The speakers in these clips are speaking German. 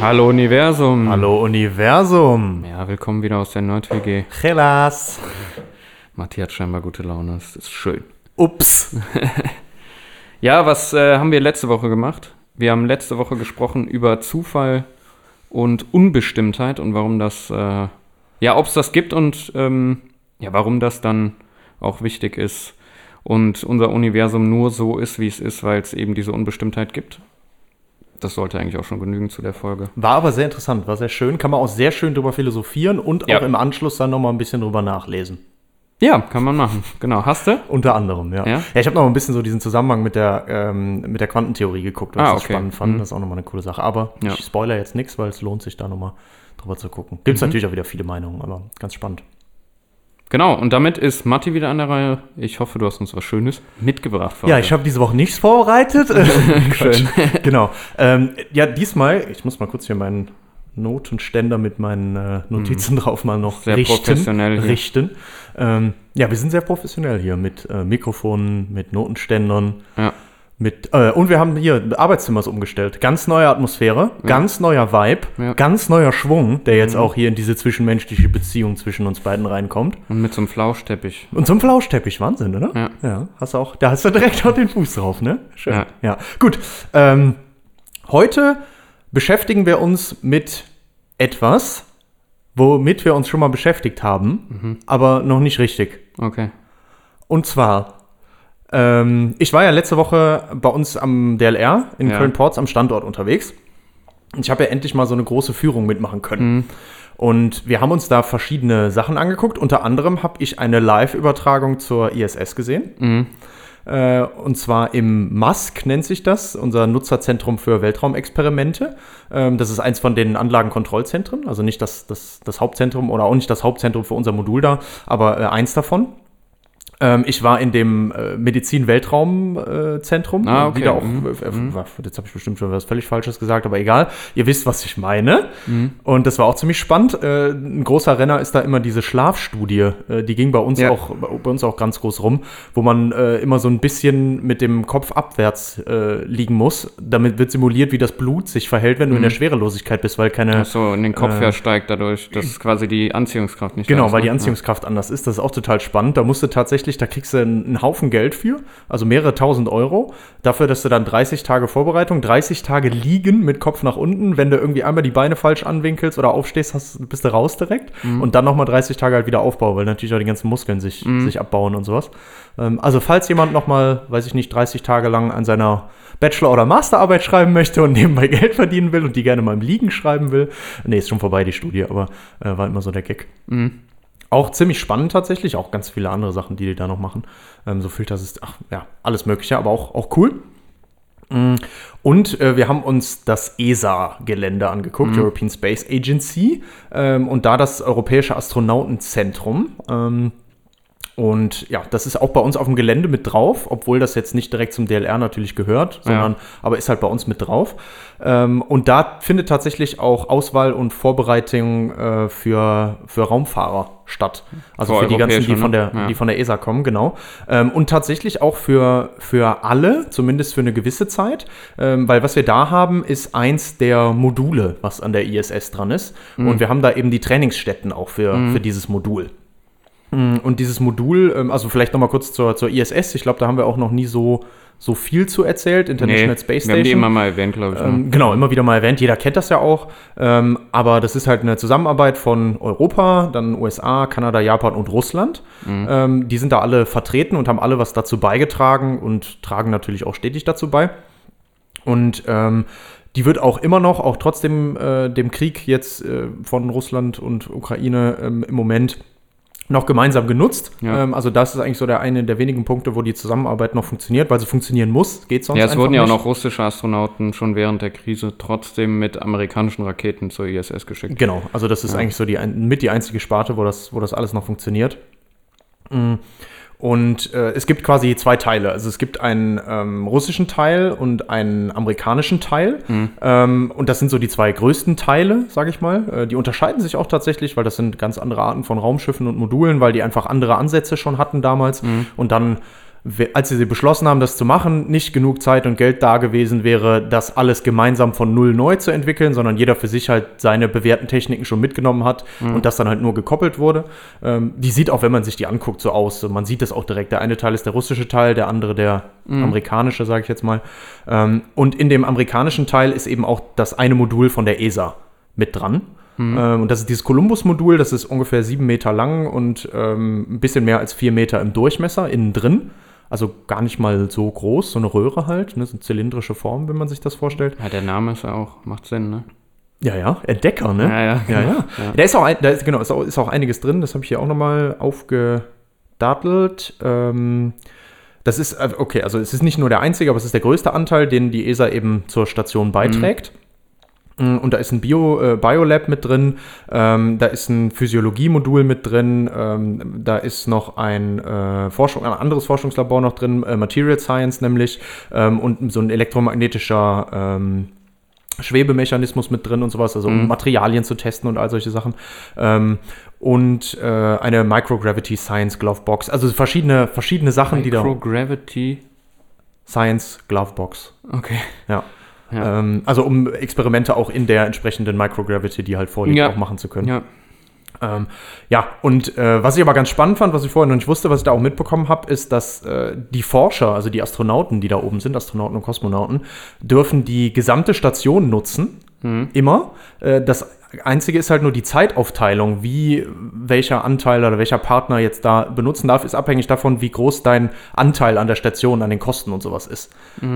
Hallo Universum. Hallo Universum. Ja, willkommen wieder aus der Nerd-WG. Hellas. Matti hat scheinbar gute Laune, das ist schön. Ups. Ja, was äh, haben wir letzte Woche gemacht? Wir haben letzte Woche gesprochen über Zufall und Unbestimmtheit und warum das, äh, ja, ob es das gibt und ähm, ja, warum das dann auch wichtig ist und unser Universum nur so ist, wie es ist, weil es eben diese Unbestimmtheit gibt. Das sollte eigentlich auch schon genügen zu der Folge. War aber sehr interessant, war sehr schön. Kann man auch sehr schön drüber philosophieren und Ja. auch im Anschluss dann nochmal ein bisschen drüber nachlesen. Ja, kann man machen. Genau. Hast du? Unter anderem, ja. Ja? Ja, ich habe noch ein bisschen so diesen Zusammenhang mit der, ähm, mit der Quantentheorie geguckt, was Ah, ich okay. spannend fand. Mhm. Das ist auch nochmal eine coole Sache. Aber Ja. ich spoiler jetzt nichts, weil es lohnt sich da nochmal drüber zu gucken. Gibt es Mhm. natürlich auch wieder viele Meinungen, aber ganz spannend. Genau. Und damit ist Matti wieder an der Reihe. Ich hoffe, du hast uns was Schönes mitgebracht. Ja, heute. ich habe diese Woche nichts vorbereitet. Schön. genau. Ähm, ja, diesmal, ich muss mal kurz hier meinen Notenständer mit meinen äh, Notizen drauf mal noch. Sehr richten. professionell hier. richten. Ähm, ja, wir sind sehr professionell hier mit äh, Mikrofonen, mit Notenständern. Ja. Mit, äh, und wir haben hier Arbeitszimmer ist umgestellt. Ganz neue Atmosphäre, ganz neuer Vibe, Ja. Mhm. ganz neuer Schwung, der jetzt auch hier in diese zwischenmenschliche Beziehung zwischen uns beiden reinkommt. Und mit so einem Flauschteppich. Und zum Flauschteppich, Wahnsinn, oder? Ja. Ja, hast auch, da hast du direkt auch den Fuß drauf, ne? Schön. Ja. Ja, gut. Ähm, heute beschäftigen wir uns mit etwas, womit wir uns schon mal beschäftigt haben, Mhm. aber noch nicht richtig. Okay. Und zwar, ähm, ich war ja letzte Woche bei uns am DLR in Ja. Köln-Porz am Standort unterwegs. Ich habe ja endlich mal so eine große Führung mitmachen können. Mhm. Und wir haben uns da verschiedene Sachen angeguckt. Unter anderem habe ich eine Live-Übertragung zur ISS gesehen. Mhm. Äh, und zwar im MASC nennt sich das, unser Nutzerzentrum für Weltraumexperimente. Ähm, das ist eins von den Anlagenkontrollzentren, also nicht das, das, das Hauptzentrum oder auch nicht das Hauptzentrum für unser Modul da, aber äh, eins davon. Ähm, ich war in dem äh, Medizin-Weltraum-Zentrum. Ah, okay. Wieder auch, Mhm. äh, äh, jetzt habe ich bestimmt schon was völlig Falsches gesagt, aber egal. Ihr wisst, was ich meine. Mhm. Und das war auch ziemlich spannend. Äh, ein großer Renner ist da immer diese Schlafstudie. Äh, die ging bei uns, Ja. auch, bei uns auch ganz groß rum, wo man äh, immer so ein bisschen mit dem Kopf abwärts äh, liegen muss. Damit wird simuliert, wie das Blut sich verhält, wenn du in der Schwerelosigkeit bist, weil keine. Ach so, in den Kopf Äh, versteigt dadurch, dass quasi die Anziehungskraft nicht Genau, weil ne? die Anziehungskraft anders ist. Das ist auch total spannend. Da musst du tatsächlich, da kriegst du einen, Haufen Geld für, also mehrere tausend Euro, dafür, dass du dann 30 Tage Vorbereitung, 30 Tage liegen mit Kopf nach unten. Wenn du irgendwie einmal die Beine falsch anwinkelst oder aufstehst, hast, bist du raus direkt. Mhm. Und dann nochmal 30 Tage halt wieder Aufbau, weil natürlich auch die ganzen Muskeln sich, Mhm. sich abbauen und sowas. Ähm, also, falls jemand nochmal, weiß ich nicht, 30 Tage lang an seiner Bachelor- oder Masterarbeit schreiben möchte und nebenbei Geld verdienen will und die gerne mal im Liegen schreiben will. Nee, ist schon vorbei, die Studie, aber äh, war immer so der Gag. Mhm. Auch ziemlich spannend tatsächlich, auch ganz viele andere Sachen, die die da noch machen. Ähm, so Filtersystem, ach ja, alles Mögliche, aber auch, auch cool. Mm, Und äh, wir haben uns das ESA-Gelände angeguckt, European Space Agency, ähm, und da das Europäische Astronautenzentrum. Ähm, und ja, das ist auch bei uns auf dem Gelände mit drauf, obwohl das jetzt nicht direkt zum DLR natürlich gehört, sondern aber ist halt bei uns mit drauf. Ähm, und da findet tatsächlich auch Auswahl und Vorbereitung äh, für, für Raumfahrer statt. Also So für die ganzen, die von, der, ne? Ja. die von der ESA kommen, genau. Ähm, und tatsächlich auch für, für alle, zumindest für eine gewisse Zeit. Ähm, weil was wir da haben, ist eins der Module, was an der ISS dran ist. Mhm. Und wir haben da eben die Trainingsstätten auch für, für dieses Modul. Mm, Und dieses Modul, ähm, also vielleicht noch mal kurz zur, zur ISS. Ich glaube, da haben wir auch noch nie so, so viel zu erzählt. International Nee, Space wir haben die Station. immer mal erwähnt, glaube ich. ne? Ähm, genau, immer wieder mal erwähnt. Jeder kennt das ja auch. Ähm, aber das ist halt eine Zusammenarbeit von Europa, dann USA, Kanada, Japan und Russland. Ähm, die sind da alle vertreten und haben alle was dazu beigetragen und tragen natürlich auch stetig dazu bei. Und ähm, die wird auch immer noch, auch trotzdem äh, dem Krieg jetzt äh, von Russland und Ukraine ähm, im Moment noch gemeinsam genutzt. Ja. Ähm, also das ist eigentlich so der eine der wenigen Punkte, wo die Zusammenarbeit noch funktioniert, weil sie funktionieren muss. Geht sonst Ja, es wurden ja auch noch russische Astronauten schon während der Krise trotzdem mit amerikanischen Raketen zur ISS geschickt. Genau, also das ist Ja. eigentlich so die mit die einzige Sparte, wo das, wo das alles noch funktioniert. Mm. Und äh, es gibt quasi zwei Teile. Also es gibt einen ähm, russischen Teil und einen amerikanischen Teil. Ähm, und das sind so die zwei größten Teile, sage ich mal. Äh, die unterscheiden sich auch tatsächlich, weil das sind ganz andere Arten von Raumschiffen und Modulen, weil die einfach andere Ansätze schon hatten damals. Und dann als sie beschlossen haben, das zu machen, nicht genug Zeit und Geld da gewesen wäre, das alles gemeinsam von null neu zu entwickeln, sondern jeder für sich halt seine bewährten Techniken schon mitgenommen hat und das dann halt nur gekoppelt wurde. Ähm, die sieht auch, wenn man sich die anguckt, so aus. Man sieht das auch direkt. Der eine Teil ist der russische Teil, der andere der amerikanische, sage ich jetzt mal. Ähm, und in dem amerikanischen Teil ist eben auch das eine Modul von der ESA mit dran. Ähm, und das ist dieses Columbus-Modul, das ist ungefähr sieben Meter lang und ähm, ein bisschen mehr als vier Meter im Durchmesser innen drin. Also gar nicht mal so groß, so eine Röhre halt, ne, so eine zylindrische Form, wenn man sich das vorstellt. Ja, der Name ist ja auch, macht Sinn, ne? Ja, ja, Entdecker, ne? Ja, ja, ja. genau. ja. Ja. Da ist auch, ein, da ist, genau, ist auch, ist auch einiges drin, das habe ich hier auch nochmal aufgedattelt. Ähm, das ist, äh, okay, also es ist nicht nur der einzige, aber es ist der größte Anteil, den die ESA eben zur Station beiträgt. Mm, Und da ist ein Bio, äh, Biolab mit drin, ähm, da ist ein Physiologiemodul mit drin, ähm, da ist noch ein, äh, Forschung, ein anderes Forschungslabor noch drin, äh, Material Science nämlich, ähm, und so ein elektromagnetischer ähm, Schwebemechanismus mit drin und sowas, also um Materialien zu testen und all solche Sachen. Ähm, und äh, eine Microgravity Science Glove Box, also verschiedene, verschiedene Sachen, die da. Microgravity. Science Glove Box. Okay. Ja. Ja. Ähm, also um Experimente auch in der entsprechenden Microgravity, die halt vorliegt, Ja. auch machen zu können. Ja. Ähm, ja, und äh, was ich aber ganz spannend fand, was ich vorher noch nicht wusste, was ich da auch mitbekommen habe, ist, dass äh, die Forscher, also die Astronauten, die da oben sind, Astronauten und Kosmonauten, dürfen die gesamte Station nutzen. Immer. Äh, das Einzige ist halt nur die Zeitaufteilung, wie welcher Anteil oder welcher Partner jetzt da benutzen darf, ist abhängig davon, wie groß dein Anteil an der Station, an den Kosten und sowas ist.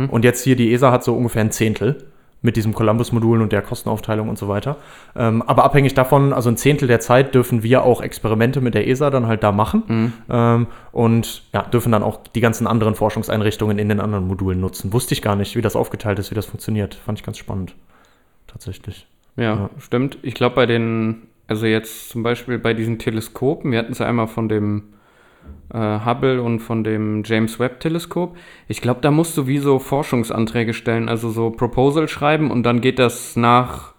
Und jetzt hier, die ESA hat so ungefähr ein Zehntel mit diesem Columbus-Modul und der Kostenaufteilung und so weiter. Ähm, aber abhängig davon, also ein Zehntel der Zeit dürfen wir auch Experimente mit der ESA dann halt da machen ähm, und ja, dürfen dann auch die ganzen anderen Forschungseinrichtungen in den anderen Modulen nutzen. Wusste ich gar nicht, wie das aufgeteilt ist, wie das funktioniert. Fand ich ganz spannend. Tatsächlich. Ja, Ja. stimmt. Ich glaube, bei den, also jetzt zum Beispiel bei diesen Teleskopen, wir hatten es ja einmal von dem äh, Hubble und von dem James Webb Teleskop. Ich glaube, da musst du wie so Forschungsanträge stellen, also so Proposal schreiben und dann geht das nach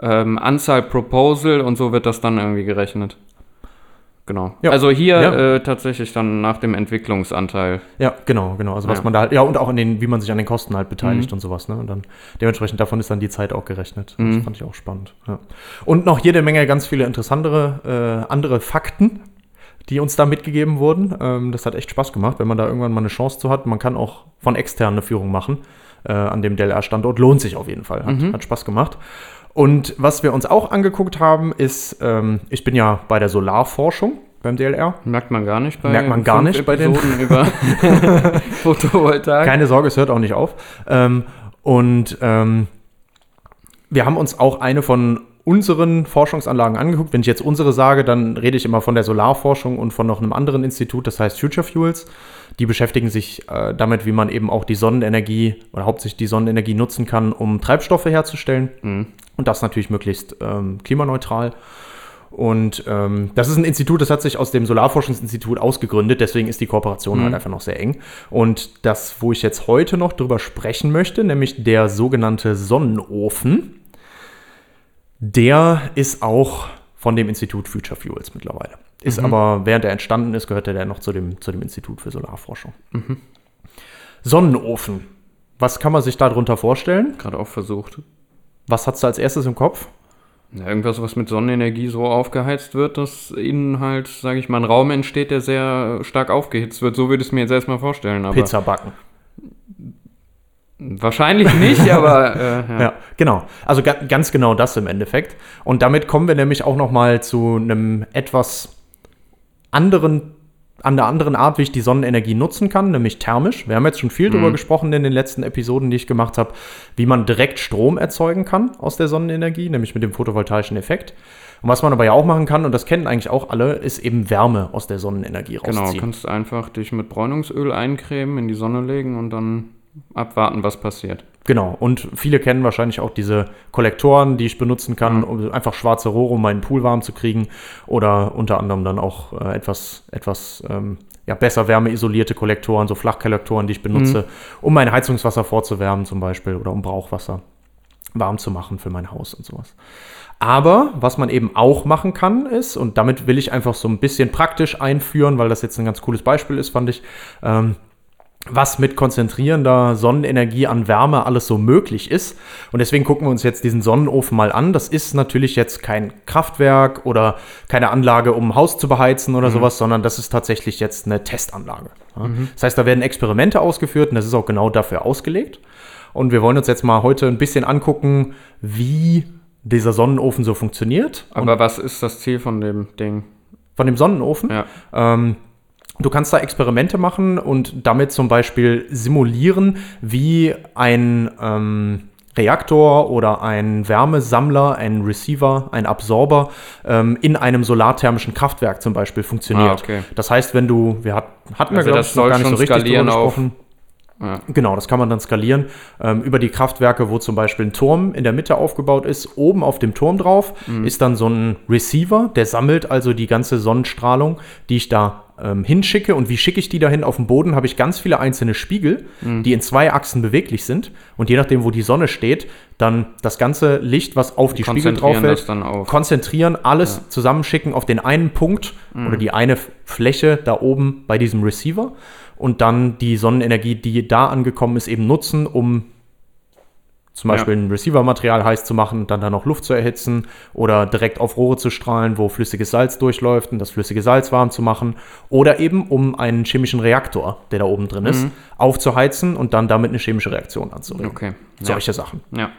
ähm, Anzahl Proposal und so wird das dann irgendwie gerechnet. Genau. Ja. Also hier Ja. äh, tatsächlich dann nach dem Entwicklungsanteil. Ja, genau, genau. Also was Ja. man da halt, ja, und auch an den, wie man sich an den Kosten halt beteiligt und sowas, ne? Und dann dementsprechend davon ist dann die Zeit auch gerechnet. Das fand ich auch spannend. Und noch jede Menge ganz viele interessantere äh, andere Fakten, die uns da mitgegeben wurden. Ähm, das hat echt Spaß gemacht, wenn man da irgendwann mal eine Chance zu hat. Man kann auch von extern eine Führung machen äh, an dem DLR-Standort. Lohnt sich auf jeden Fall. Hat, hat Spaß gemacht. Und was wir uns auch angeguckt haben, ist, ähm, ich bin ja bei der Solarforschung beim DLR. Merkt man gar nicht bei Merkt man gar nicht bei den- über Photovoltaik. Keine Sorge, es hört auch nicht auf. Ähm, und ähm, wir haben uns auch eine von unseren Forschungsanlagen angeguckt. Wenn ich jetzt unsere sage, dann rede ich immer von der Solarforschung und von noch einem anderen Institut, das heißt Future Fuels. Die beschäftigen sich äh, damit, wie man eben auch die Sonnenenergie oder hauptsächlich die Sonnenenergie nutzen kann, um Treibstoffe herzustellen. Und das natürlich möglichst ähm, klimaneutral. Und ähm, das ist ein Institut, das hat sich aus dem Solarforschungsinstitut ausgegründet, deswegen ist die Kooperation halt einfach noch sehr eng. Und das, wo ich jetzt heute noch drüber sprechen möchte, nämlich der sogenannte Sonnenofen, der ist auch von dem Institut Future Fuels mittlerweile. Ist aber, während er entstanden ist, gehörte der noch zu dem, zu dem Institut für Solarforschung. Sonnenofen. Was kann man sich darunter vorstellen? Gerade auch versucht. Was hast du als erstes im Kopf? Ja, irgendwas, was mit Sonnenenergie so aufgeheizt wird, dass innen halt, sage ich mal, ein Raum entsteht, der sehr stark aufgehitzt wird. So würde ich es mir jetzt erstmal vorstellen. Aber Pizza backen. Wahrscheinlich nicht, aber äh, ja. Ja, genau. Also ga ganz genau das im Endeffekt. Und damit kommen wir nämlich auch noch mal zu einem etwas anderen, an der anderen Art, wie ich die Sonnenenergie nutzen kann, nämlich thermisch. Wir haben jetzt schon viel darüber gesprochen in den letzten Episoden, die ich gemacht habe, wie man direkt Strom erzeugen kann aus der Sonnenenergie, nämlich mit dem photovoltaischen Effekt. Und was man aber ja auch machen kann, und das kennen eigentlich auch alle, ist eben Wärme aus der Sonnenenergie Genau, rausziehen. kannst einfach dich mit Bräunungsöl eincremen, in die Sonne legen und dann abwarten, was passiert. Genau, und viele kennen wahrscheinlich auch diese Kollektoren, die ich benutzen kann, Mhm. um einfach schwarze Rohre, um meinen Pool warm zu kriegen. Oder unter anderem dann auch äh, etwas, etwas ähm, ja, besser wärmeisolierte Kollektoren, so Flachkollektoren, die ich benutze, um mein Heizungswasser vorzuwärmen zum Beispiel oder um Brauchwasser warm zu machen für mein Haus und sowas. Aber was man eben auch machen kann, ist, und damit will ich einfach so ein bisschen praktisch einführen, weil das jetzt ein ganz cooles Beispiel ist, fand ich, ähm, was mit konzentrierender Sonnenenergie an Wärme alles so möglich ist. Und deswegen gucken wir uns jetzt diesen Sonnenofen mal an. Das ist natürlich jetzt kein Kraftwerk oder keine Anlage, um ein Haus zu beheizen oder sowas, sondern das ist tatsächlich jetzt eine Testanlage. Ja. Das heißt, da werden Experimente ausgeführt und das ist auch genau dafür ausgelegt. Und wir wollen uns jetzt mal heute ein bisschen angucken, wie dieser Sonnenofen so funktioniert. Aber was ist das Ziel von dem Ding? Von dem Sonnenofen. Ja. Ähm, du kannst da Experimente machen und damit zum Beispiel simulieren, wie ein ähm, Reaktor oder ein Wärmesammler, ein Receiver, ein Absorber ähm, in einem solarthermischen Kraftwerk zum Beispiel funktioniert. Ah, okay. Das heißt, wenn du, wir hat, hatten wir Also glaube das ich noch gar nicht so richtig drüber gesprochen. Ja. Genau, das kann man dann skalieren ähm, über die Kraftwerke, wo zum Beispiel ein Turm in der Mitte aufgebaut ist. Oben auf dem Turm drauf ist dann so ein Receiver, der sammelt also die ganze Sonnenstrahlung, die ich da ähm, hinschicke. Und wie schicke ich die dahin? Auf dem Boden habe ich ganz viele einzelne Spiegel, die in zwei Achsen beweglich sind. Und je nachdem, wo die Sonne steht, dann das ganze Licht, was auf die Spiegel drauf fällt, konzentrieren, alles zusammenschicken auf den einen Punkt oder die eine Fläche da oben bei diesem Receiver und dann die Sonnenenergie, die da angekommen ist, eben nutzen, um zum Ja. Beispiel ein Receiver-Material heiß zu machen, dann da noch Luft zu erhitzen oder direkt auf Rohre zu strahlen, wo flüssiges Salz durchläuft und das flüssige Salz warm zu machen oder eben um einen chemischen Reaktor, der da oben drin ist, aufzuheizen und dann damit eine chemische Reaktion anzuregen. Okay. Ja. Solche Sachen. ja.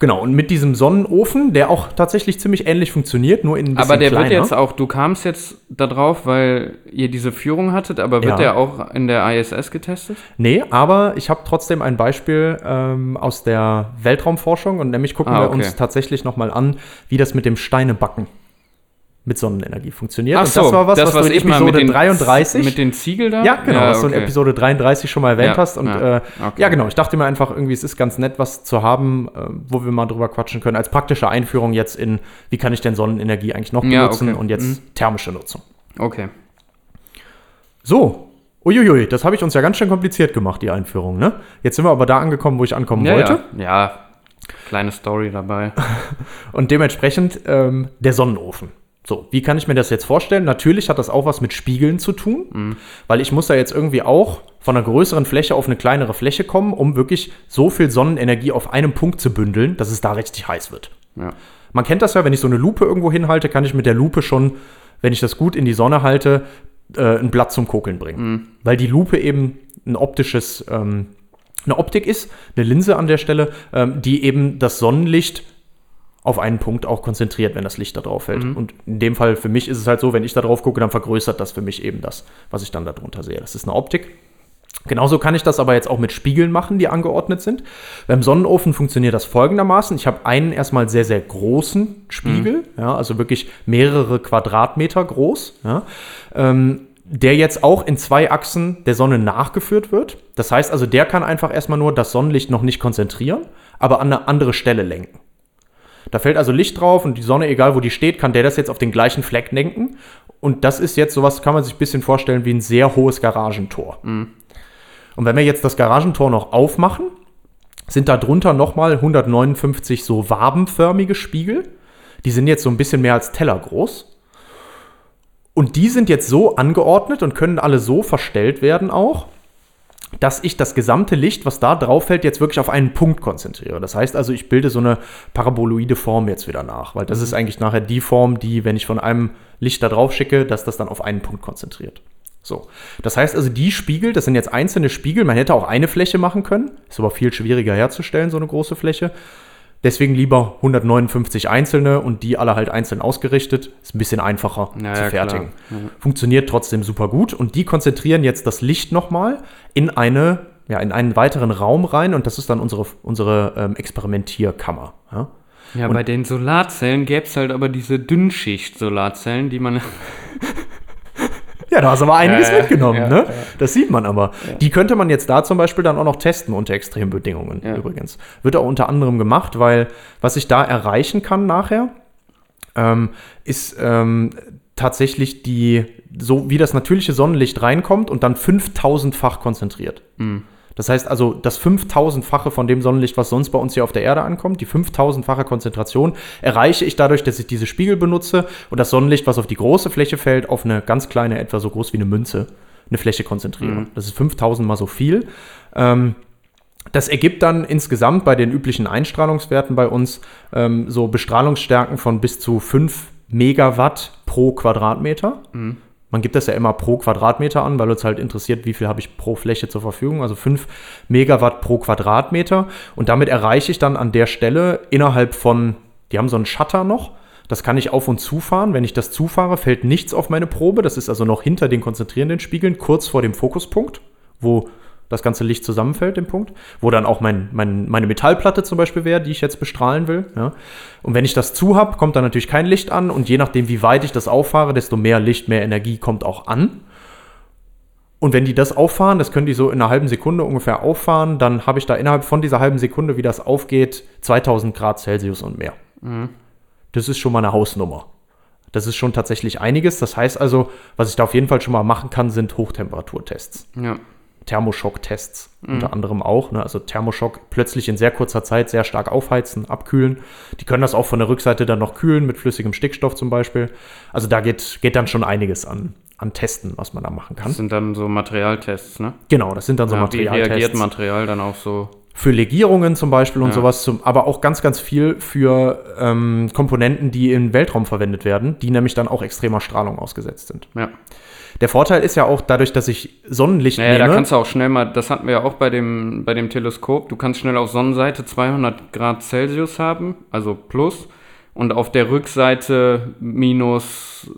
Genau, und mit diesem Sonnenofen, der auch tatsächlich ziemlich ähnlich funktioniert, nur in ein bisschen Aber der kleiner. wird jetzt auch, du kamst jetzt da drauf, weil ihr diese Führung hattet, aber wird Ja. der auch in der ISS getestet? Nee, aber ich habe trotzdem ein Beispiel ähm, aus der Weltraumforschung und nämlich gucken Ah, wir okay. uns tatsächlich nochmal an, wie das mit dem Steinebacken mit Sonnenenergie funktioniert. Ach und so, das war was, das, was, du in Episode mit den, 33 mit den Ziegel da? Ja, genau, was du in. Episode 33 schon mal erwähnt Ja, hast. Und ja, äh, okay. ja, genau, ich dachte mir einfach, irgendwie, es ist ganz nett, was zu haben, äh, wo wir mal drüber quatschen können, als praktische Einführung jetzt in, wie kann ich denn Sonnenenergie eigentlich noch Ja, benutzen okay. und jetzt Mhm. thermische Nutzung. Okay. So, uiuiui, das habe ich uns ja ganz schön kompliziert gemacht, die Einführung, ne? Jetzt sind wir aber da angekommen, wo ich ankommen Ja, wollte. ja, ja. Kleine Story dabei. Und dementsprechend ähm, der Sonnenofen. So, wie kann ich mir das jetzt vorstellen? Natürlich hat das auch was mit Spiegeln zu tun, weil ich muss da jetzt irgendwie auch von einer größeren Fläche auf eine kleinere Fläche kommen, um wirklich so viel Sonnenenergie auf einem Punkt zu bündeln, dass es da richtig heiß wird. Ja. Man kennt das ja, wenn ich so eine Lupe irgendwo hinhalte, kann ich mit der Lupe schon, wenn ich das gut in die Sonne halte, äh, ein Blatt zum Kokeln bringen. Weil die Lupe eben ein optisches, ähm, eine Optik ist, eine Linse an der Stelle, ähm, die eben das Sonnenlicht auf einen Punkt auch konzentriert, wenn das Licht da drauf fällt. Und in dem Fall für mich ist es halt so, wenn ich da drauf gucke, dann vergrößert das für mich eben das, was ich dann da drunter sehe. Das ist eine Optik. Genauso kann ich das aber jetzt auch mit Spiegeln machen, die angeordnet sind. Beim Sonnenofen funktioniert das folgendermaßen. Ich habe einen erstmal sehr, sehr großen Spiegel, ja, also wirklich mehrere Quadratmeter groß, ja, ähm, der jetzt auch in zwei Achsen der Sonne nachgeführt wird. Das heißt also, der kann einfach erstmal nur das Sonnenlicht noch nicht konzentrieren, aber an eine andere Stelle lenken. Da fällt also Licht drauf und die Sonne, egal wo die steht, kann der das jetzt auf den gleichen Fleck lenken. Und das ist jetzt sowas, kann man sich ein bisschen vorstellen wie ein sehr hohes Garagentor. Und wenn wir jetzt das Garagentor noch aufmachen, sind da drunter nochmal 159 so wabenförmige Spiegel. Die sind jetzt so ein bisschen mehr als Teller groß. Und die sind jetzt so angeordnet und können alle so verstellt werden auch, dass ich das gesamte Licht, was da drauf fällt, jetzt wirklich auf einen Punkt konzentriere. Das heißt also, ich bilde so eine paraboloide Form jetzt wieder nach, weil das ist eigentlich nachher die Form, die, wenn ich von einem Licht da drauf schicke, dass das dann auf einen Punkt konzentriert. So. Das heißt also, die Spiegel, das sind jetzt einzelne Spiegel. Man hätte auch eine Fläche machen können, ist aber viel schwieriger herzustellen, so eine große Fläche. Deswegen lieber 159 einzelne und die alle halt einzeln ausgerichtet. Ist ein bisschen einfacher Ja, zu fertigen. Funktioniert trotzdem super gut und die konzentrieren jetzt das Licht nochmal in eine, ja, in einen weiteren Raum rein und das ist dann unsere, unsere ähm, Experimentierkammer. Ja? Ja, bei den Solarzellen gäbe es halt aber diese Dünnschicht-Solarzellen, die man. Ja, da hast du aber einiges Ja, mitgenommen, ja, ne? Das sieht man aber. Die könnte man jetzt da zum Beispiel dann auch noch testen unter extremen Bedingungen übrigens. Wird auch unter anderem gemacht, weil was ich da erreichen kann nachher, ähm, ist ähm, tatsächlich die, so wie das natürliche Sonnenlicht reinkommt und dann 5000-fach konzentriert. Das heißt also, das 5000-fache von dem Sonnenlicht, was sonst bei uns hier auf der Erde ankommt, die 5000-fache Konzentration, erreiche ich dadurch, dass ich diese Spiegel benutze und das Sonnenlicht, was auf die große Fläche fällt, auf eine ganz kleine, etwa so groß wie eine Münze, eine Fläche konzentriere. Das ist 5000 mal so viel. Ähm, das ergibt dann insgesamt bei den üblichen Einstrahlungswerten bei uns ähm, so Bestrahlungsstärken von bis zu 5 Megawatt pro Quadratmeter. Man gibt das ja immer pro Quadratmeter an, weil uns halt interessiert, wie viel habe ich pro Fläche zur Verfügung. Also 5 Megawatt pro Quadratmeter. Und damit erreiche ich dann an der Stelle innerhalb von, die haben so einen Shutter noch. Das kann ich auf und zufahren. Wenn ich das zufahre, fällt nichts auf meine Probe. Das ist also noch hinter den konzentrierenden Spiegeln, kurz vor dem Fokuspunkt, wo das ganze Licht zusammenfällt, im Punkt, wo dann auch mein, mein, meine Metallplatte zum Beispiel wäre, die ich jetzt bestrahlen will. Ja. Und wenn ich das zu habe, kommt da natürlich kein Licht an und je nachdem, wie weit ich das auffahre, desto mehr Licht, mehr Energie kommt auch an. Und wenn die das auffahren, das können die so in einer halben Sekunde ungefähr auffahren, dann habe ich da innerhalb von dieser halben Sekunde, wie das aufgeht, 2000 Grad Celsius und mehr. Das ist schon mal eine Hausnummer. Das ist schon tatsächlich einiges. Das heißt also, was ich da auf jeden Fall schon mal machen kann, sind Hochtemperaturtests. Ja. Thermoschock-Tests unter anderem auch. Ne? Also Thermoschock plötzlich in sehr kurzer Zeit sehr stark aufheizen, abkühlen. Die können das auch von der Rückseite dann noch kühlen mit flüssigem Stickstoff zum Beispiel. Also da geht, geht dann schon einiges an, an Testen, was man da machen kann. Das sind dann so Materialtests, ne? Genau, das sind dann so ja, wie reagiert Materialtests. Material dann auch so? Für Legierungen zum Beispiel und Ja. sowas, zum, aber auch ganz, ganz viel für ähm, Komponenten, die im Weltraum verwendet werden, die nämlich dann auch extremer Strahlung ausgesetzt sind. Ja. Der Vorteil ist ja auch dadurch, dass ich Sonnenlicht Naja, nehme. da kannst du auch schnell mal, das hatten wir ja auch bei dem, bei dem Teleskop, du kannst schnell auf Sonnenseite 200 Grad Celsius haben, also plus, und auf der Rückseite minus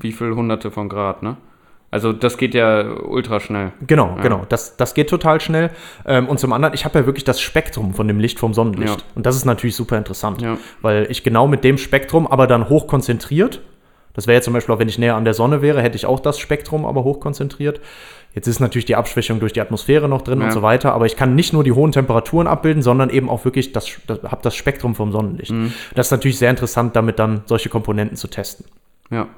wie viel Hunderte von Grad, ne? Also das geht ja ultra schnell. Genau, Ja. genau. Das, das geht total schnell. Ähm, und zum anderen, ich habe ja wirklich das Spektrum von dem Licht vom Sonnenlicht. Ja. Und das ist natürlich super interessant, Ja. weil ich genau mit dem Spektrum, aber dann hoch konzentriert, das wäre jetzt zum Beispiel auch, wenn ich näher an der Sonne wäre, hätte ich auch das Spektrum, aber hoch konzentriert. Jetzt ist natürlich die Abschwächung durch die Atmosphäre noch drin Ja. und so weiter, aber ich kann nicht nur die hohen Temperaturen abbilden, sondern eben auch wirklich das, das habe das Spektrum vom Sonnenlicht. Mhm. Das ist natürlich sehr interessant, damit dann solche Komponenten zu testen. Ja.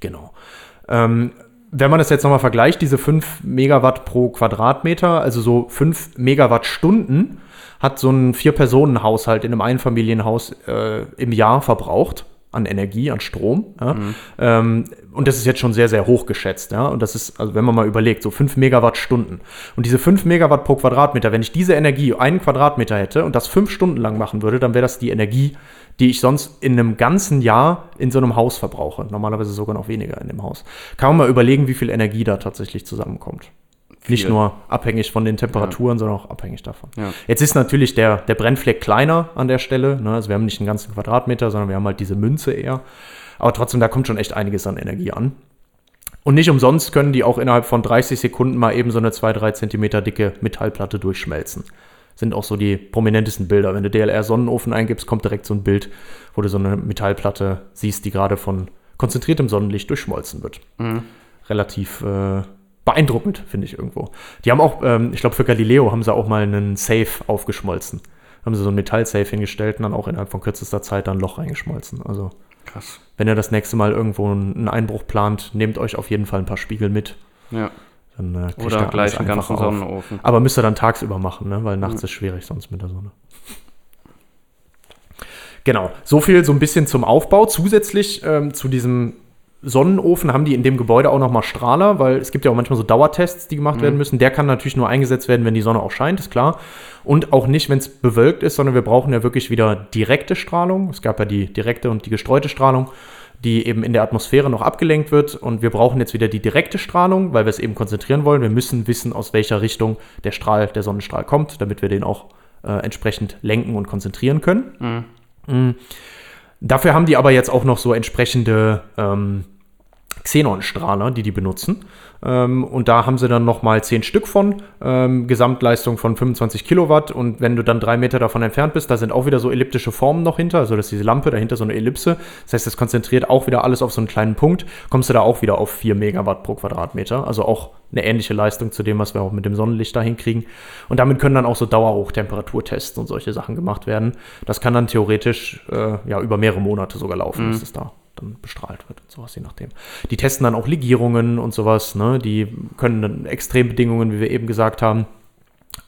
Genau. Ähm, wenn man das jetzt nochmal vergleicht, diese 5 Megawatt pro Quadratmeter, also so 5 Megawattstunden, hat so ein Vier-Personen-Haushalt in einem Einfamilienhaus äh, im Jahr verbraucht an Energie, an Strom. Ja? Ähm, und das ist jetzt schon sehr, sehr hoch geschätzt. Ja? Und das ist, also wenn man mal überlegt, so 5 Megawattstunden. Und diese 5 Megawatt pro Quadratmeter, wenn ich diese Energie einen Quadratmeter hätte und das fünf Stunden lang machen würde, dann wäre das die Energie, die ich sonst in einem ganzen Jahr in so einem Haus verbrauche. Normalerweise sogar noch weniger in dem Haus. Kann man mal überlegen, wie viel Energie da tatsächlich zusammenkommt. Nicht nur abhängig von den Temperaturen, sondern auch abhängig davon. Ja. Jetzt ist natürlich der, der Brennfleck kleiner an der Stelle. Ne? Also wir haben nicht einen ganzen Quadratmeter, sondern wir haben halt diese Münze eher. Aber trotzdem, da kommt schon echt einiges an Energie an. Und nicht umsonst können die auch innerhalb von 30 Sekunden mal eben so eine 2-3 Zentimeter dicke Metallplatte durchschmelzen. Sind auch so die prominentesten Bilder. Wenn du DLR Sonnenofen eingibst, kommt direkt so ein Bild, wo du so eine Metallplatte siehst, die gerade von konzentriertem Sonnenlicht durchschmolzen wird. Relativ äh, beeindruckend, finde ich irgendwo. Die haben auch, ähm, ich glaube, für Galileo haben sie auch mal einen Safe aufgeschmolzen. Haben sie so ein Metallsafe hingestellt und dann auch innerhalb von kürzester Zeit da ein Loch reingeschmolzen. Also, Krass. wenn ihr das nächste Mal irgendwo einen Einbruch plant, nehmt euch auf jeden Fall ein paar Spiegel mit. Ja. Dann, äh, Oder gleich einen ganzen auf. Sonnenofen. Aber müsst ihr dann tagsüber machen, ne? weil nachts ist schwierig sonst mit der Sonne. Genau, so viel so ein bisschen zum Aufbau. Zusätzlich ähm, zu diesem Sonnenofen haben die in dem Gebäude auch nochmal Strahler, weil es gibt ja auch manchmal so Dauertests, die gemacht werden müssen. Der kann natürlich nur eingesetzt werden, wenn die Sonne auch scheint, ist klar. Und auch nicht, wenn es bewölkt ist, sondern wir brauchen ja wirklich wieder direkte Strahlung. Es gab ja die direkte und die gestreute Strahlung, die eben in der Atmosphäre noch abgelenkt wird. Und wir brauchen jetzt wieder die direkte Strahlung, weil wir es eben konzentrieren wollen. Wir müssen wissen, aus welcher Richtung der Strahl, der Sonnenstrahl kommt, damit wir den auch äh, entsprechend lenken und konzentrieren können. Mm. Dafür haben die aber jetzt auch noch so entsprechende ähm, Xenonstrahler, die die benutzen. Ähm, und da haben sie dann nochmal 10 Stück von, ähm, Gesamtleistung von 25 Kilowatt. Und wenn du dann drei Meter davon entfernt bist, da sind auch wieder so elliptische Formen noch hinter. Also das ist diese Lampe, dahinter so eine Ellipse. Das heißt, es konzentriert auch wieder alles auf so einen kleinen Punkt. Kommst du da auch wieder auf 4 Megawatt pro Quadratmeter. Also auch eine ähnliche Leistung zu dem, was wir auch mit dem Sonnenlicht da hinkriegen. Und damit können dann auch so Dauerhochtemperaturtests und solche Sachen gemacht werden. Das kann dann theoretisch äh, ja, über mehrere Monate sogar laufen, Mhm. bis es da dann bestrahlt wird und sowas, je nachdem. Die testen dann auch Legierungen und sowas, ne? Die können dann Extrembedingungen, wie wir eben gesagt haben.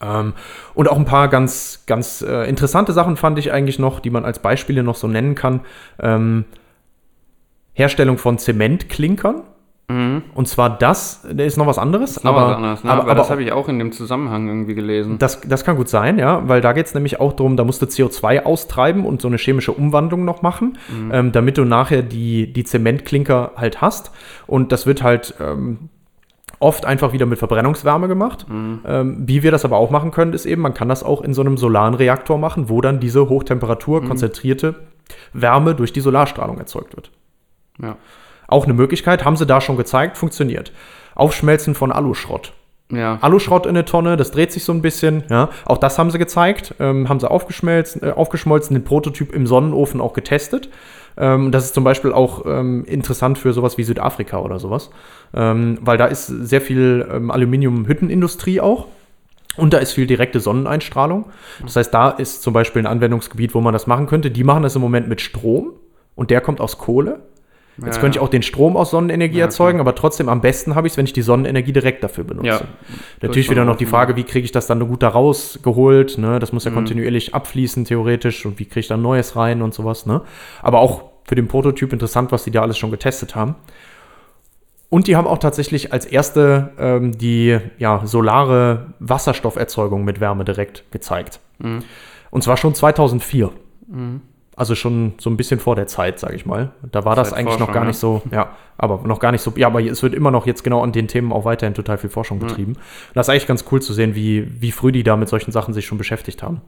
Ähm, und auch ein paar ganz, ganz äh, interessante Sachen fand ich eigentlich noch, die man als Beispiele noch so nennen kann. Ähm, Herstellung von Zementklinkern. Und zwar das, da ist noch was anderes. Mhm. Noch was anderes, ne? aber, aber, aber das habe ich auch in dem Zusammenhang irgendwie gelesen. das, das kann gut sein, ja, weil da geht es nämlich auch darum, da musst du CO2 austreiben und so eine chemische Umwandlung noch machen, ähm, damit du nachher die, die Zementklinker halt hast. Und das wird halt ähm, oft einfach wieder mit Verbrennungswärme gemacht. Ähm, wie wir das aber auch machen können, ist eben, man kann das auch in so einem solaren Reaktor machen, wo dann diese Hochtemperatur konzentrierte Wärme durch die Solarstrahlung erzeugt wird. ja. Auch eine Möglichkeit, haben sie da schon gezeigt, funktioniert. Aufschmelzen von Aluschrott. Ja. Aluschrott in eine Tonne, das dreht sich so ein bisschen. Ja. Auch das haben sie gezeigt, ähm, haben sie aufgeschmelzen, äh, aufgeschmolzen, den Prototyp im Sonnenofen auch getestet. Ähm, das ist zum Beispiel auch ähm, interessant für sowas wie Südafrika oder sowas, ähm, weil da ist sehr viel ähm, Aluminium-Hüttenindustrie auch. Und da ist viel direkte Sonneneinstrahlung. Das heißt, da ist zum Beispiel ein Anwendungsgebiet, wo man das machen könnte. Die machen das im Moment mit Strom und der kommt aus Kohle. Jetzt Ja, könnte ich auch den Strom aus Sonnenenergie Ja, erzeugen, aber trotzdem am besten habe ich es, wenn ich die Sonnenenergie direkt dafür benutze. Ja. Natürlich wieder noch die. Frage, wie kriege ich das dann gut da rausgeholt? Ne? Das Mhm. muss ja kontinuierlich abfließen, theoretisch. Und wie kriege ich dann Neues rein und sowas. Ne? Aber auch für den Prototyp interessant, was die da alles schon getestet haben. Und die haben auch tatsächlich als erste ähm, die ja, solare Wasserstofferzeugung mit Wärme direkt gezeigt. Mhm. Und zwar schon 2004. Also schon so ein bisschen vor der Zeit, sage ich mal. Da war das Seit eigentlich noch gar nicht so, ja, aber noch gar nicht so, ja, aber es wird immer noch jetzt genau an den Themen auch weiterhin total viel Forschung betrieben. Und das ist eigentlich ganz cool zu sehen, wie, wie früh die da mit solchen Sachen sich schon beschäftigt haben.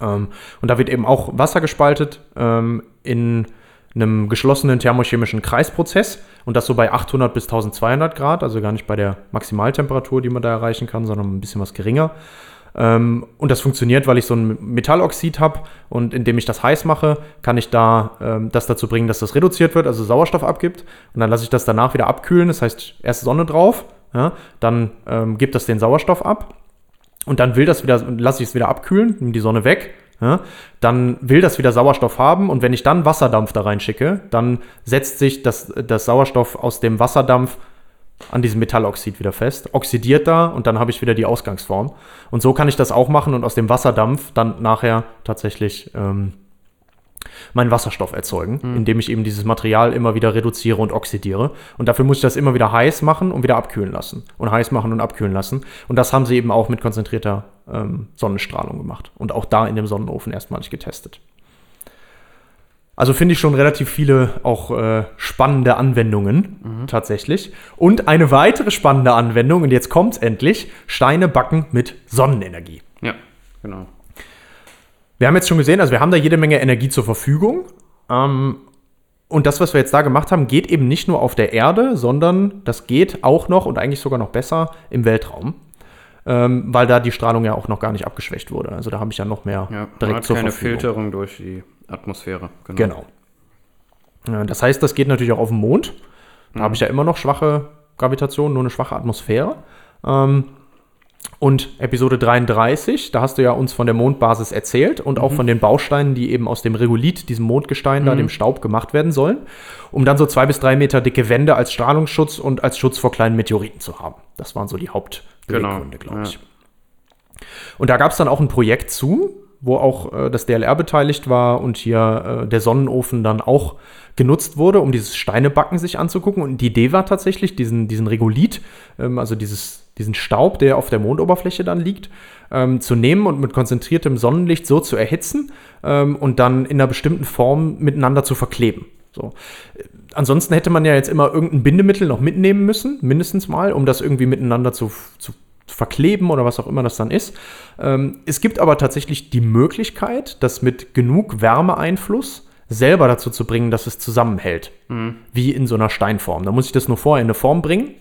Ähm, und da wird eben auch Wasser gespaltet ähm, in einem geschlossenen thermochemischen Kreisprozess und das so bei 800 bis 1200 Grad, also gar nicht bei der Maximaltemperatur, die man da erreichen kann, sondern ein bisschen was geringer. Ähm, und das funktioniert, weil ich so ein Metalloxid habe und indem ich das heiß mache, kann ich da ähm, das dazu bringen, dass das reduziert wird, also Sauerstoff abgibt. Und dann lasse ich das danach wieder abkühlen. Das heißt, erst Sonne drauf, ja, dann ähm, gibt das den Sauerstoff ab und dann will das wieder, lasse ich es wieder abkühlen, nehme die Sonne weg. Ja, dann will das wieder Sauerstoff haben und wenn ich dann Wasserdampf da reinschicke, dann setzt sich das, das Sauerstoff aus dem Wasserdampf an diesem Metalloxid wieder fest, oxidiert da und dann habe ich wieder die Ausgangsform. Und so kann ich das auch machen und aus dem Wasserdampf dann nachher tatsächlich ähm, meinen Wasserstoff erzeugen, indem ich eben dieses Material immer wieder reduziere und oxidiere. Und dafür muss ich das immer wieder heiß machen und wieder abkühlen lassen. Und heiß machen und abkühlen lassen. Und das haben sie eben auch mit konzentrierter ähm, Sonnenstrahlung gemacht. Und auch da in dem Sonnenofen erstmalig getestet. Also finde ich schon relativ viele auch äh, spannende Anwendungen tatsächlich. Und eine weitere spannende Anwendung, und jetzt kommt's endlich, Steine backen mit Sonnenenergie. Ja, genau. Wir haben jetzt schon gesehen, also wir haben da jede Menge Energie zur Verfügung. Ähm, und das, was wir jetzt da gemacht haben, geht eben nicht nur auf der Erde, sondern das geht auch noch und eigentlich sogar noch besser im Weltraum. Ähm, weil da die Strahlung ja auch noch gar nicht abgeschwächt wurde. Also da habe ich ja noch mehr Ja, man direkt hat zur keine Verfügung. Filterung durch die Atmosphäre. Genau. Ja, Das heißt, das geht natürlich auch auf dem Mond. Da habe ich ja immer noch schwache Gravitation, nur eine schwache Atmosphäre. Ähm, und Episode 33, da hast du ja uns von der Mondbasis erzählt und auch von den Bausteinen, die eben aus dem Regolith, diesem Mondgestein da, dem Staub gemacht werden sollen, um dann so zwei bis drei Meter dicke Wände als Strahlungsschutz und als Schutz vor kleinen Meteoriten zu haben. Das waren so die Hauptbeweggründe, glaube ja. ich. Und da gab es dann auch ein Projekt zu, wo auch äh, das DLR beteiligt war und hier äh, der Sonnenofen dann auch genutzt wurde, um dieses Steinebacken sich anzugucken. Und die Idee war tatsächlich, diesen, diesen Regolith, ähm, also dieses, diesen Staub, der auf der Mondoberfläche dann liegt, ähm, zu nehmen und mit konzentriertem Sonnenlicht so zu erhitzen ähm, und dann in einer bestimmten Form miteinander zu verkleben. So. Ansonsten hätte man ja jetzt immer irgendein Bindemittel noch mitnehmen müssen, mindestens mal, um das irgendwie miteinander zu, zu verkleben oder was auch immer das dann ist. Ähm, es gibt aber tatsächlich die Möglichkeit, das mit genug Wärmeeinfluss selber dazu zu bringen, dass es zusammenhält. Wie in so einer Steinform. Da muss ich das nur vorher in eine Form bringen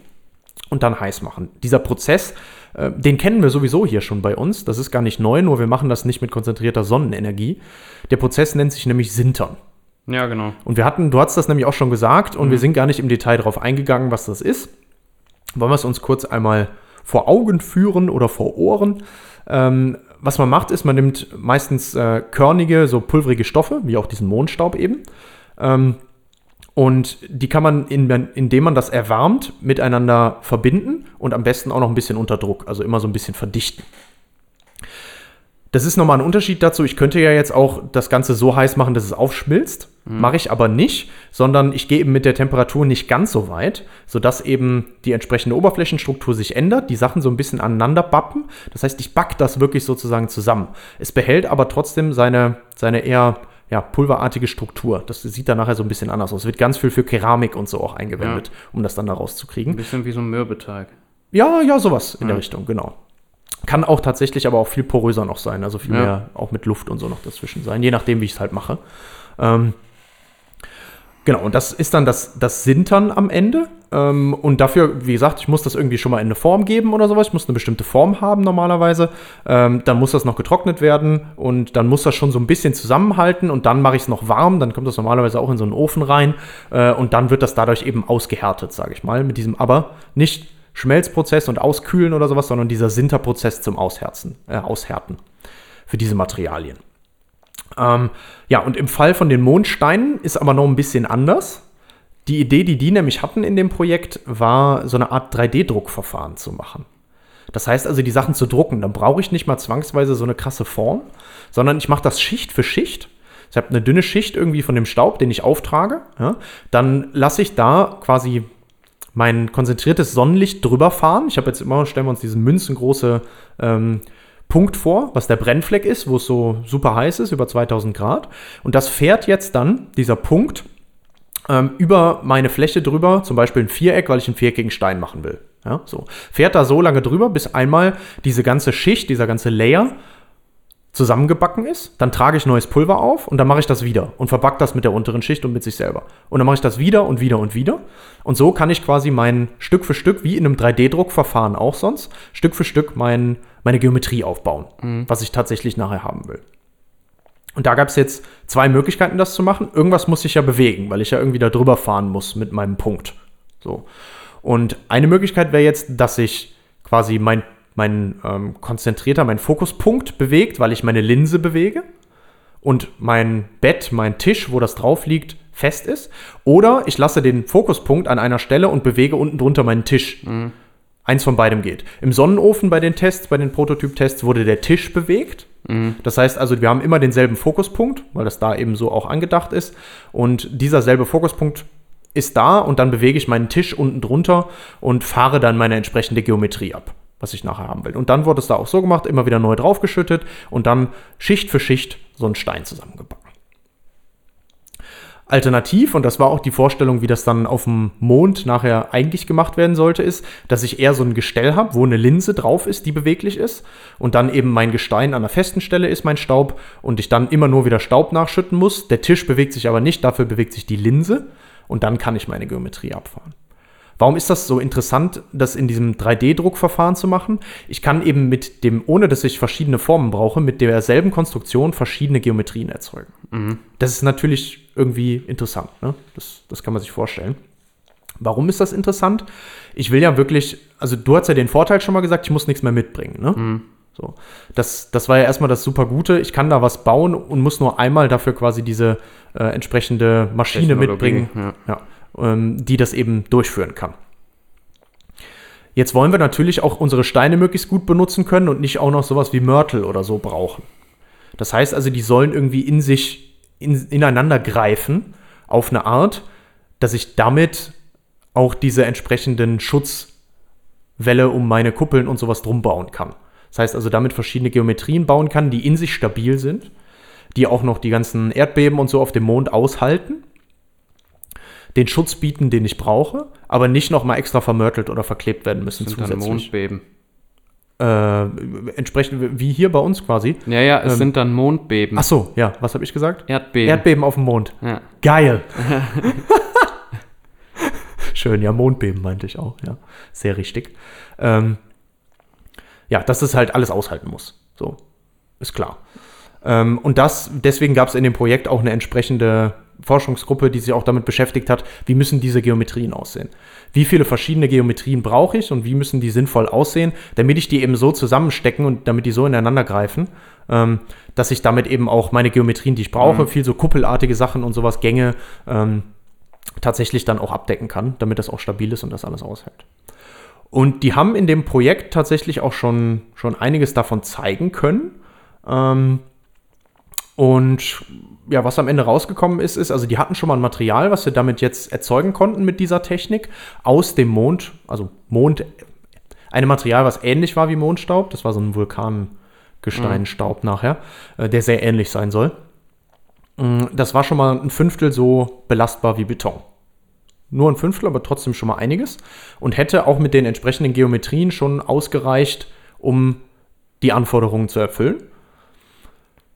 und dann heiß machen. Dieser Prozess, äh, den kennen wir sowieso hier schon bei uns. Das ist gar nicht neu, nur wir machen das nicht mit konzentrierter Sonnenenergie. Der Prozess nennt sich nämlich Sintern. Ja, genau. Und wir hatten, du hast das nämlich auch schon gesagt und wir sind gar nicht im Detail darauf eingegangen, was das ist. Wollen wir es uns kurz einmal vor Augen führen oder vor Ohren? Ähm, was man macht, ist, man nimmt meistens äh, körnige, so pulverige Stoffe, wie auch diesen Mondstaub eben. Ähm, und die kann man, in, indem man das erwärmt, miteinander verbinden und am besten auch noch ein bisschen unter Druck, also immer so ein bisschen verdichten. Das ist nochmal ein Unterschied dazu. Ich könnte ja jetzt auch das Ganze so heiß machen, dass es aufschmilzt. Mache ich aber nicht, sondern ich gehe eben mit der Temperatur nicht ganz so weit, sodass eben die entsprechende Oberflächenstruktur sich ändert, die Sachen so ein bisschen aneinander bappen. Das heißt, ich back das wirklich sozusagen zusammen. Es behält aber trotzdem seine, seine eher ja, pulverartige Struktur. Das sieht dann nachher so ein bisschen anders aus. Es wird ganz viel für Keramik und so auch eingewendet, um das dann da Ein rauszukriegen. bisschen wie so ein Mürbeteig. Ja, ja, sowas in der Ja. Richtung, genau. Kann auch tatsächlich aber auch viel poröser noch sein, also viel Ja. mehr auch mit Luft und so noch dazwischen sein, je nachdem, wie ich es halt mache. Ähm, genau, und das ist dann das, das Sintern am Ende. Ähm, und dafür, wie gesagt, ich muss das irgendwie schon mal in eine Form geben oder sowas. Ich muss eine bestimmte Form haben normalerweise. Ähm, dann muss das noch getrocknet werden und dann muss das schon so ein bisschen zusammenhalten und dann mache ich es noch warm. Dann kommt das normalerweise auch in so einen Ofen rein äh, und dann wird das dadurch eben ausgehärtet, sage ich mal, mit diesem aber nicht Schmelzprozess und Auskühlen oder sowas, sondern dieser Sinterprozess zum Ausherzen, äh, Aushärten für diese Materialien. Ähm, ja, und im Fall von den Mondsteinen ist aber noch ein bisschen anders. Die Idee, die die nämlich hatten in dem Projekt, war so eine Art 3D-Druckverfahren zu machen. Das heißt also, die Sachen zu drucken, dann brauche ich nicht mal zwangsweise so eine krasse Form, sondern ich mache das Schicht für Schicht. Ich habe eine dünne Schicht irgendwie von dem Staub, den ich auftrage. Ja? Dann lasse ich da quasi mein konzentriertes Sonnenlicht drüber fahren. Ich habe jetzt immer, stellen wir uns diesen münzengroße ähm, Punkt vor, was der Brennfleck ist, wo es so super heiß ist, über 2000 Grad. Und das fährt jetzt dann, dieser Punkt, ähm, über meine Fläche drüber, zum Beispiel ein Viereck, weil ich einen viereckigen Stein machen will. Ja, so. Fährt da so lange drüber, bis einmal diese ganze Schicht, dieser ganze Layer zusammengebacken ist. Dann trage ich neues Pulver auf und dann mache ich das wieder und verback das mit der unteren Schicht und mit sich selber. Und dann mache ich das wieder und wieder und wieder. Und so kann ich quasi mein Stück für Stück, wie in einem 3D-Druckverfahren auch sonst, Stück für Stück mein, meine Geometrie aufbauen, was ich tatsächlich nachher haben will. Und da gab es jetzt zwei Möglichkeiten, das zu machen. Irgendwas muss ich ja bewegen, weil ich ja irgendwie da drüber fahren muss mit meinem Punkt. So. Und eine Möglichkeit wäre jetzt, dass sich quasi mein, mein ähm, konzentrierter, mein Fokuspunkt bewegt, weil ich meine Linse bewege und mein Bett, mein Tisch, wo das drauf liegt, fest ist. Oder ich lasse den Fokuspunkt an einer Stelle und bewege unten drunter meinen Tisch. Eins von beidem geht. Im Sonnenofen bei den Tests, bei den Prototyp-Tests wurde der Tisch bewegt. Das heißt also, wir haben immer denselben Fokuspunkt, weil das da eben so auch angedacht ist. Und dieser selbe Fokuspunkt ist da und dann bewege ich meinen Tisch unten drunter und fahre dann meine entsprechende Geometrie ab, was ich nachher haben will. Und dann wurde es da auch so gemacht, immer wieder neu draufgeschüttet und dann Schicht für Schicht so einen Stein zusammengebacken. Alternativ, und das war auch die Vorstellung, wie das dann auf dem Mond nachher eigentlich gemacht werden sollte, ist, dass ich eher so ein Gestell habe, wo eine Linse drauf ist, die beweglich ist. Und dann eben mein Gestein an einer festen Stelle ist, mein Staub, und ich dann immer nur wieder Staub nachschütten muss. Der Tisch bewegt sich aber nicht, dafür bewegt sich die Linse. Und dann kann ich meine Geometrie abfahren. Warum ist das so interessant, das in diesem 3D-Druckverfahren zu machen? Ich kann eben mit dem, ohne dass ich verschiedene Formen brauche, mit derselben Konstruktion verschiedene Geometrien erzeugen. Das ist natürlich irgendwie interessant. Ne? Das, das kann man sich vorstellen. Warum ist das interessant? Ich will ja wirklich, also du hast ja den Vorteil schon mal gesagt, ich muss nichts mehr mitbringen. Ne? So. Das, das war ja erstmal das super Gute. Ich kann da was bauen und muss nur einmal dafür quasi diese äh, entsprechende Maschine mitbringen, ja. ähm, die das eben durchführen kann. Jetzt wollen wir natürlich auch unsere Steine möglichst gut benutzen können und nicht auch noch sowas wie Mörtel oder so brauchen. Das heißt also, die sollen irgendwie in sich in, ineinander greifen auf eine Art, dass ich damit auch diese entsprechenden Schutzwelle um meine Kuppeln und sowas drum bauen kann. Das heißt also, damit verschiedene Geometrien bauen kann, die in sich stabil sind, die auch noch die ganzen Erdbeben und so auf dem Mond aushalten, den Schutz bieten, den ich brauche, aber nicht noch mal extra vermörtelt oder verklebt werden müssen Sind dann zusätzlich. Mondbeben. Äh, entsprechend wie hier bei uns quasi. Ja, ja, es Ähm, sind dann Mondbeben. Ach so, ja, was habe ich gesagt? Erdbeben. Erdbeben auf dem Mond. Ja. Geil. Schön, ja, Mondbeben meinte ich auch, ja. Sehr richtig. Ähm, ja, dass es halt alles aushalten muss. So, ist klar. Ähm, und das, deswegen gab es in dem Projekt auch eine entsprechende Forschungsgruppe, die sich auch damit beschäftigt hat, wie müssen diese Geometrien aussehen? Wie viele verschiedene Geometrien brauche ich und wie müssen die sinnvoll aussehen, damit ich die eben so zusammenstecken und damit die so ineinander greifen, ähm, dass ich damit eben auch meine Geometrien, die ich brauche, viel so kuppelartige Sachen und sowas, Gänge, ähm, tatsächlich dann auch abdecken kann, damit das auch stabil ist und das alles aushält. Und die haben in dem Projekt tatsächlich auch schon, schon einiges davon zeigen können. Ähm, und ja, was am Ende rausgekommen ist, ist, also die hatten schon mal ein Material, was sie damit jetzt erzeugen konnten mit dieser Technik aus dem Mond, also Mond, ein Material, was ähnlich war wie Mondstaub, das war so ein Vulkangesteinstaub nachher, äh, der sehr ähnlich sein soll. Mm, Das war schon mal ein Fünftel so belastbar wie Beton. Nur ein Fünftel, aber trotzdem schon mal einiges. Und hätte auch mit den entsprechenden Geometrien schon ausgereicht, um die Anforderungen zu erfüllen.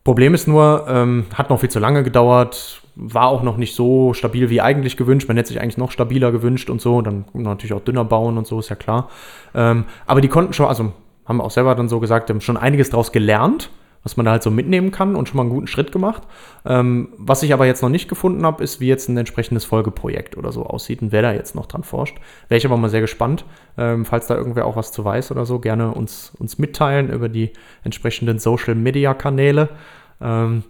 Problem ist nur, ähm, hat noch viel zu lange gedauert, war auch noch nicht so stabil wie eigentlich gewünscht. Man hätte sich eigentlich noch stabiler gewünscht und so. Dann natürlich auch dünner bauen und so, ist ja klar. Ähm, aber die konnten schon, also haben auch selber dann so gesagt, haben schon einiges daraus gelernt, was man da halt so mitnehmen kann und schon mal einen guten Schritt gemacht. Ähm, was ich aber jetzt noch nicht gefunden habe, ist, wie jetzt ein entsprechendes Folgeprojekt oder so aussieht und wer da jetzt noch dran forscht. Wäre ich aber mal sehr gespannt, ähm, falls da irgendwer auch was zu weiß oder so, gerne uns, uns mitteilen über die entsprechenden Social-Media-Kanäle. Ähm,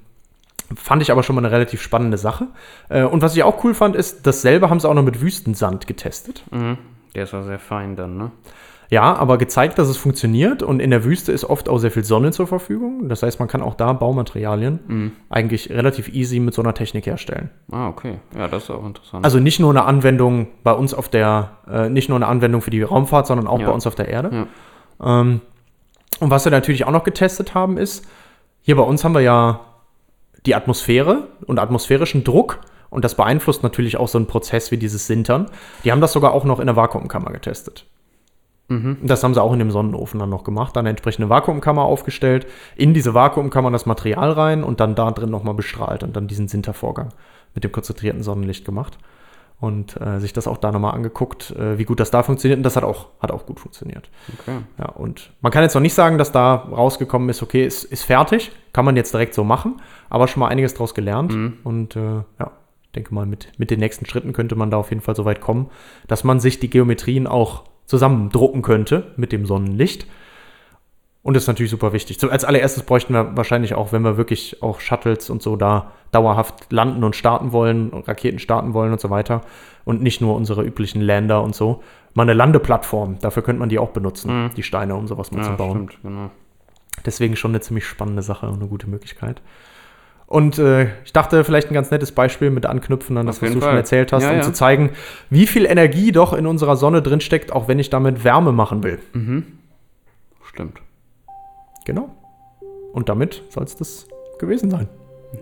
fand ich aber schon mal eine relativ spannende Sache. Äh, und was ich auch cool fand, ist, dasselbe haben sie auch noch mit Wüstensand getestet. Mhm. Der ist auch sehr fein dann, ne? Ja, aber gezeigt, dass es funktioniert und in der Wüste ist oft auch sehr viel Sonne zur Verfügung. Das heißt, man kann auch da Baumaterialien eigentlich relativ easy mit so einer Technik herstellen. Ah, okay. Ja, das ist auch interessant. Also nicht nur eine Anwendung bei uns auf der, äh, nicht nur eine Anwendung für die Raumfahrt, sondern auch Ja. bei uns auf der Erde. Ja. Ähm, und was wir natürlich auch noch getestet haben, ist, hier bei uns haben wir ja die Atmosphäre und atmosphärischen Druck und das beeinflusst natürlich auch so einen Prozess wie dieses Sintern. Die haben das sogar auch noch in der Vakuumkammer getestet. Das haben sie auch in dem Sonnenofen dann noch gemacht, dann eine entsprechende Vakuumkammer aufgestellt, in diese Vakuumkammer das Material rein und dann da drin nochmal bestrahlt und dann diesen Sintervorgang mit dem konzentrierten Sonnenlicht gemacht und äh, sich das auch da nochmal angeguckt, äh, wie gut das da funktioniert und das hat auch, hat auch gut funktioniert. okay. Ja, und man kann jetzt noch nicht sagen, dass da rausgekommen ist, okay, ist, ist fertig, kann man jetzt direkt so machen, aber schon mal einiges draus gelernt. Und äh, ja, denke mal, mit, mit den nächsten Schritten könnte man da auf jeden Fall so weit kommen, dass man sich die Geometrien auch zusammendrucken könnte mit dem Sonnenlicht. Und das ist natürlich super wichtig. So, als allererstes bräuchten wir wahrscheinlich auch, wenn wir wirklich auch Shuttles und so da dauerhaft landen und starten wollen, Raketen starten wollen und so weiter. Und nicht nur unsere üblichen Lander und so. Mal eine Landeplattform. Dafür könnte man die auch benutzen, die Steine, um sowas mal Ja, zu bauen. stimmt, genau. Deswegen schon eine ziemlich spannende Sache und eine gute Möglichkeit. Und äh, ich dachte, vielleicht ein ganz nettes Beispiel mit anknüpfen an das, was du schon Fall. erzählt hast, Ja, um ja. zu zeigen, wie viel Energie doch in unserer Sonne drinsteckt, auch wenn ich damit Wärme machen will. Stimmt. Genau. Und damit soll es das gewesen sein.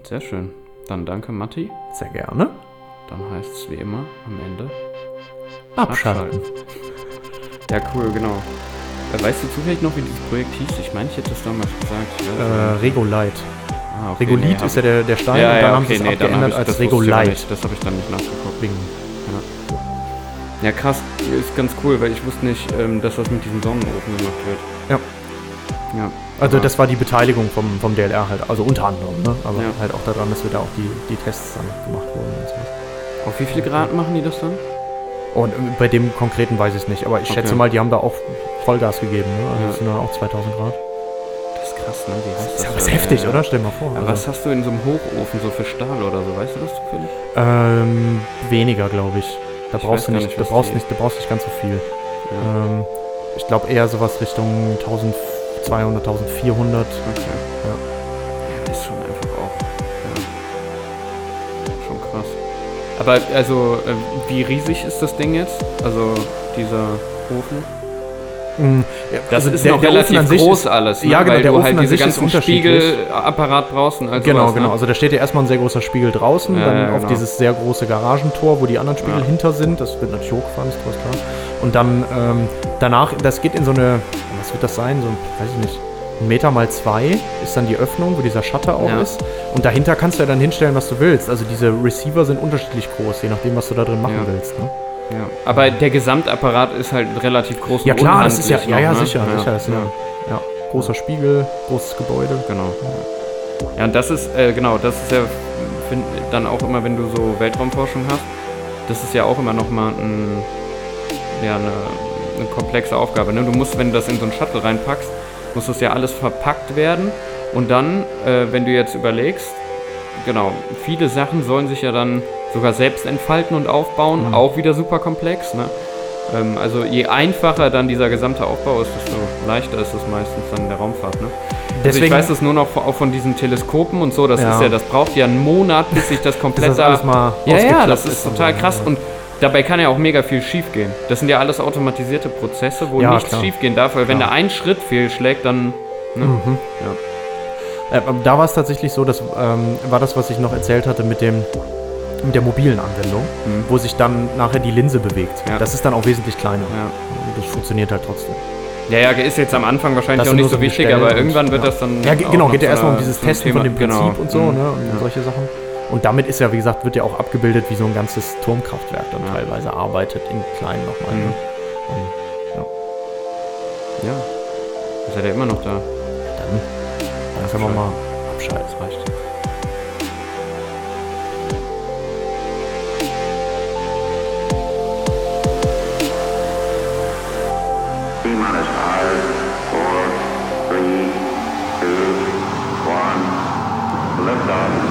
Sehr schön. Dann danke, Matti. Sehr gerne. Dann heißt es wie immer am Ende. Abschalten. Ja, cool, genau. Äh, Weißt du zufällig noch, wie dieses Projekt hieß? Ich meine, ich hätte das damals gesagt. Äh. Regolite. Ah, okay, Regolith nee, ist ja der, der Stein ja, und dann ja, haben okay, sie es nee, abgeändert ich, als Regolite. Das habe ich dann nicht nachgeguckt. Wegen Ja, krass. Ist ganz cool, weil ich wusste nicht, ähm, dass das mit diesem Sonnenofen gemacht wird. Ja. Ja. Also aber- das war die Beteiligung vom, vom DLR halt, also unter anderem, ne? aber Ja. halt auch daran, dass wir da auch die, die Tests dann gemacht wurden und so. Auf wie viel Grad machen die das dann? Und äh, bei dem konkreten weiß ich es nicht, aber ich Okay. schätze mal, die haben da auch Vollgas gegeben, ne? also Ja. das sind dann auch 2000 Grad. Das ist krass, ne? Wie das? Das ist Ja, heftig, ja. oder? Stell dir mal vor. Aber Also, was hast du in so einem Hochofen so für Stahl oder so? Weißt du das zufällig? ähm, weniger, glaube ich. Da Ich brauchst du nicht, nicht, da brauchst nicht, da brauchst nicht ganz so viel. Ähm, ich glaube eher sowas Richtung 1200, 1400. Okay. Ja. Ja, ist schon einfach auch. Ja. Schon krass. Aber also, äh, wie riesig ist das Ding jetzt? Also, dieser Ofen? Das Also ist der- noch der Ofen relativ an sich groß ist- alles, ne? Ja, genau, weil der du Ofen halt an diese ganzen unterschiedlich. Spiegelapparat und all Genau, sowas, genau. Ne? Also da steht ja erstmal ein sehr großer Spiegel draußen, Ja, dann ja, auf genau. dieses sehr große Garagentor, wo die anderen Spiegel hinter sind. Das wird natürlich hochgefahren, ist ganz klar. Und dann ähm, danach, das geht in so eine, was wird das sein? So, weiß ich nicht, ein Meter mal zwei ist dann die Öffnung, wo dieser Shutter auch Ja. ist. Und dahinter kannst du ja dann hinstellen, was du willst. Also diese Receiver sind unterschiedlich groß, je nachdem, was du da drin machen Ja. willst. Ne? Ja. Aber der Gesamtapparat ist halt relativ groß Ja und klar, das ist ja, unhandlich ja, ja, noch, ne? sicher, sicher. Ist ja. Ja, großer Spiegel, großes Gebäude. Genau. Ja, und das ist, äh, genau, das ist ja find, dann auch immer, wenn du so Weltraumforschung hast, das ist ja auch immer nochmal ein, ja, eine, eine komplexe Aufgabe. Ne? Du musst, wenn du das in so einen Shuttle reinpackst, muss das ja alles verpackt werden. Und dann, äh, wenn du jetzt überlegst, genau, viele Sachen sollen sich ja dann sogar selbst entfalten und aufbauen, Mhm. auch wieder super komplex. Ne? Ähm, also je einfacher dann dieser gesamte Aufbau ist, desto leichter ist es meistens dann in der Raumfahrt. Ne? also ich Deswegen- weiß es nur noch auch von diesen Teleskopen und so, das Ja. ist ja, das braucht ja einen Monat, bis sich das komplett das da- alles mal Ja, ja, das ist und total krass ja. und dabei kann ja auch mega viel schief gehen. Das sind ja alles automatisierte Prozesse, wo Ja, nichts klar. schief gehen darf, weil wenn Klar. da ein Schritt fehlschlägt, dann ne? Mhm. ja. Äh, da war es tatsächlich so, das ähm, war das, was ich noch erzählt hatte mit dem mit der mobilen Anwendung, Mhm. wo sich dann nachher die Linse bewegt. Ja. Das ist dann auch wesentlich kleiner. Das funktioniert halt trotzdem. Ja, ja, ist jetzt am Anfang wahrscheinlich Das auch nicht so so wichtig, aber irgendwann wird das dann. Ja, genau, geht ja erstmal um dieses Testen Thema. von dem Prinzip Genau. und so, Mhm. ne? Und solche Sachen. Und damit ist ja, wie gesagt, wird ja auch abgebildet, wie so ein ganzes Turmkraftwerk dann ja. teilweise arbeitet, in klein nochmal. Ne? Mhm. Und, ja. ja. Ist er ja immer noch da? Dann, dann können wir mal abschalten. Das reicht. Liftoff.